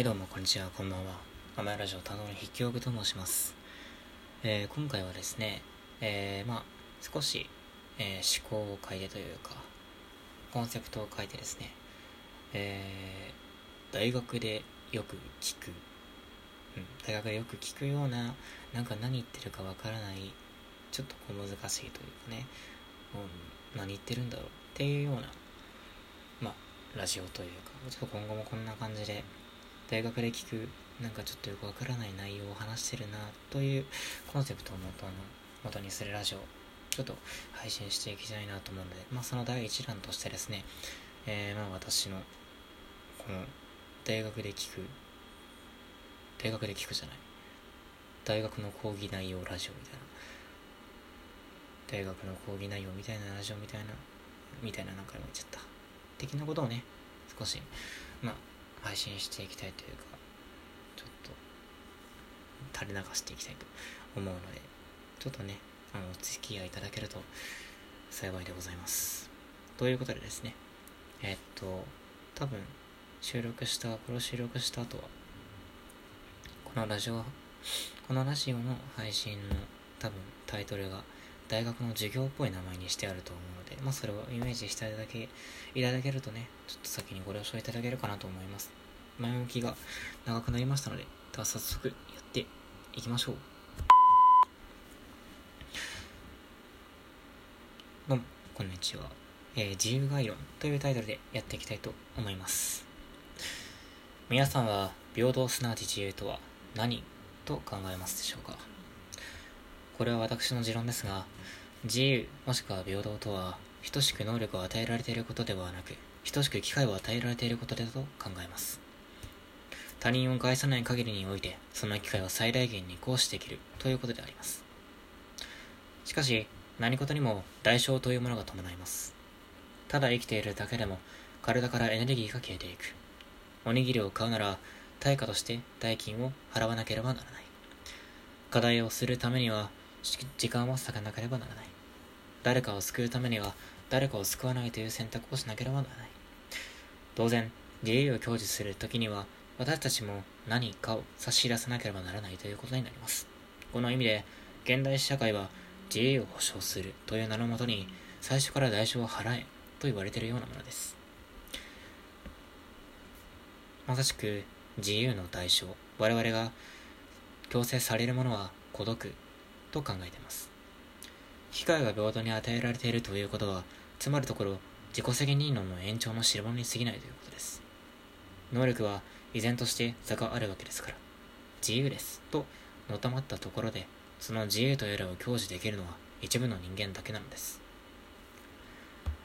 はいどうもこんにちはこんばんは。甘いラジオ担当の筆記用具と申します、えー今回はですねえーまあ少し、えー思考を変えてというかコンセプトを変えてですねえー大学でよく聞く、うん、大学でよく聞くようななんか何言ってるかわからないちょっと小難しいというかね、うん、何言ってるんだろうっていうようなまあラジオというかちょっと今後もこんな感じで大学で聞くなんかちょっとよくわからない内容を話してるなというコンセプトを元の元にするラジオちょっと配信していきたいなと思うので、まあ、その第一弾としてですね、えーまあ私のこの大学で聞く大学で聞くじゃない。大学の講義内容ラジオみたいな。大学の講義内容みたいなラジオみたいなみたいな何回も言っちゃった。的なことをね少しまあ配信していきたいというかちょっと垂れ流していきたいと思うのでちょっとねあのお付き合いいただけると幸いでございます。ということでですねえっと多分収録したこれを収録した後はこのラジオこのラジオの配信の多分タイトルが大学の授業っぽい名前にしてあると思うので、まあそれをイメージしていただけ、いただけるとね、ちょっと先にご了承いただけるかなと思います。前置きが長くなりましたので、では早速やっていきましょう。どうも、こんにちは。えー自由概論というタイトルでやっていきたいと思います。皆さんは平等すなわち自由とは何と考えますでしょうか？これは私の持論ですが、自由もしくは平等とは、等しく能力を与えられていることではなく、等しく機会を与えられていることだと考えます。他人を害さない限りにおいて、その機会を最大限に行使できるということであります。しかし、何事にも代償というものが伴います。ただ生きているだけでも、体からエネルギーが消えていく。おにぎりを買うなら、対価として代金を払わなければならない。課題をするためには、時間を割かなければならない。誰かを救うためには、誰かを救わないという選択をしなければならない。当然、自由を享受するときには、私たちも何かを差し出さなければならないということになります。この意味で、現代社会は自由を保障するという名のもとに、最初から代償を払えと言われているようなものです。まさしく自由の代償、我々が強制されるものは孤独と考えています。機会が平等に与えられているということは、つまるところ、自己責任論の延長の代物に過ぎないということです。能力は依然として差があるわけですから、自由ですとのたまったところで、その自由とやらを享受できるのは一部の人間だけなのです。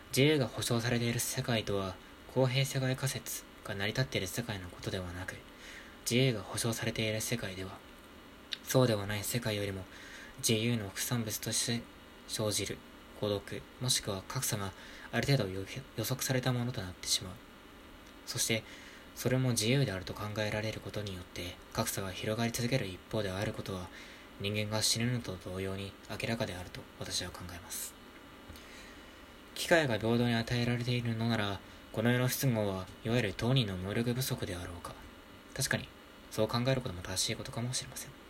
自由が保障されている世界とは、公平世界仮説が成り立っている世界のことではなく、自由が保障されている世界では、そうではない世界よりも自由の副産物として生じる孤独もしくは格差がある程度予測されたものとなってしまう。そしてそれも自由であると考えられることによって格差が広がり続ける一方であることは人間が死ぬのと同様に明らかであると私は考えます。機会が平等に与えられているのならこの世の不都合はいわゆる当人の能力不足であろうか。確かにそう考えることも正しいことかもしれません。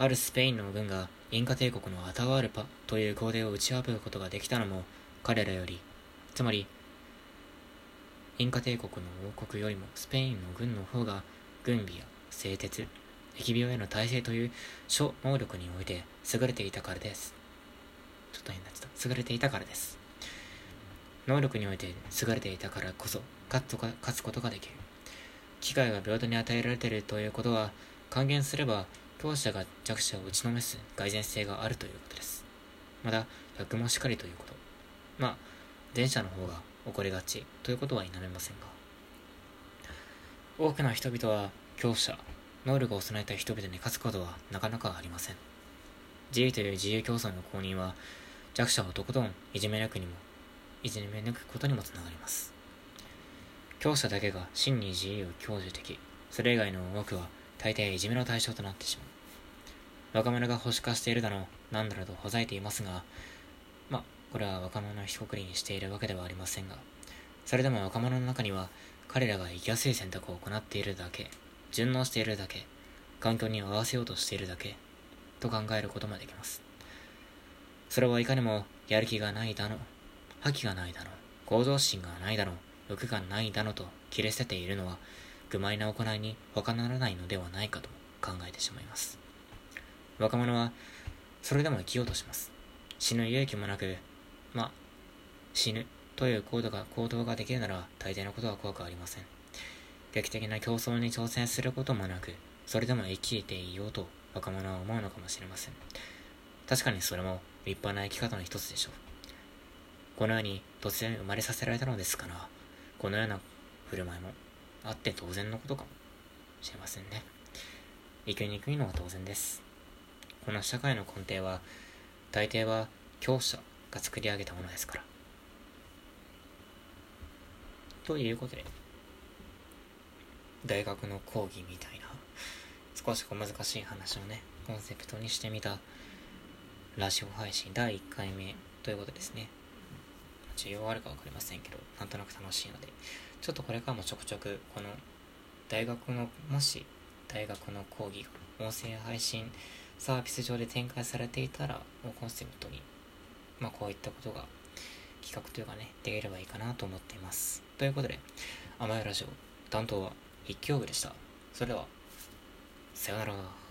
あるスペインの軍がインカ帝国のアタワールパという皇帝を打ち破ることができたのも彼らより、つまり、インカ帝国の王国よりもスペインの軍の方が軍備や製鉄、疫病への耐性という諸能力において優れていたからです。ちょっと変なっちゃった。優れていたからです。能力において優れていたからこそ勝つ勝つことができる。機会が平等に与えられているということは還元すれば強者が弱者を打ちのめす蓋然性があるということです。また、逆もしかりということ。まあ、前者の方が起こりがちということは否めませんが。多くの人々は強者、能力を備えた人々に勝つことはなかなかありません。自由という自由競争の公認は弱者をとことんいじめ抜くにも、いじめ抜くことにもつながります。強者だけが真に自由を享受でき、それ以外の多くは大抵いじめの対象となってしまう。若者が保守化しているだの、なんだろうとほざいていますが、まあ、これは若者を一括りにしているわけではありませんが、それでも若者の中には、彼らが生きやすい選択を行っているだけ、順応しているだけ、環境に合わせようとしているだけ、と考えることもできます。それはいかにもやる気がないだの、覇気がないだの、向上心がないだの、欲がないだのと切れ捨てているのは、愚昧な行いに他ならないのではないかと考えてしまいます。若者は、それでも生きようとします。死ぬ勇気もなく、まあ、死ぬという行動が行動ができるなら大抵のことは怖くありません。劇的な競争に挑戦することもなく、それでも生きていようと若者は思うのかもしれません。確かにそれも立派な生き方の一つでしょう。この世に突然生まれさせられたのですから、このような振る舞いもあって当然のことかもしれませんね。生きにくいのは当然です。この社会の根底は、大抵は強者が作り上げたものですから。ということで、大学の講義みたいな、少しこう難しい話をね、コンセプトにしてみたラジオ配信第1回目ということですね。需要あるか分かりませんけど、なんとなく楽しいので、ちょっとこれからもちょくちょく、この大学の、もし大学の講義が音声配信サービス上で展開されていたら、もうコンセプトに、まあこういったことが企画というかね、できればいいかなと思っています。ということで、甘いラジオ担当は一挙部でした。それでは、さようなら。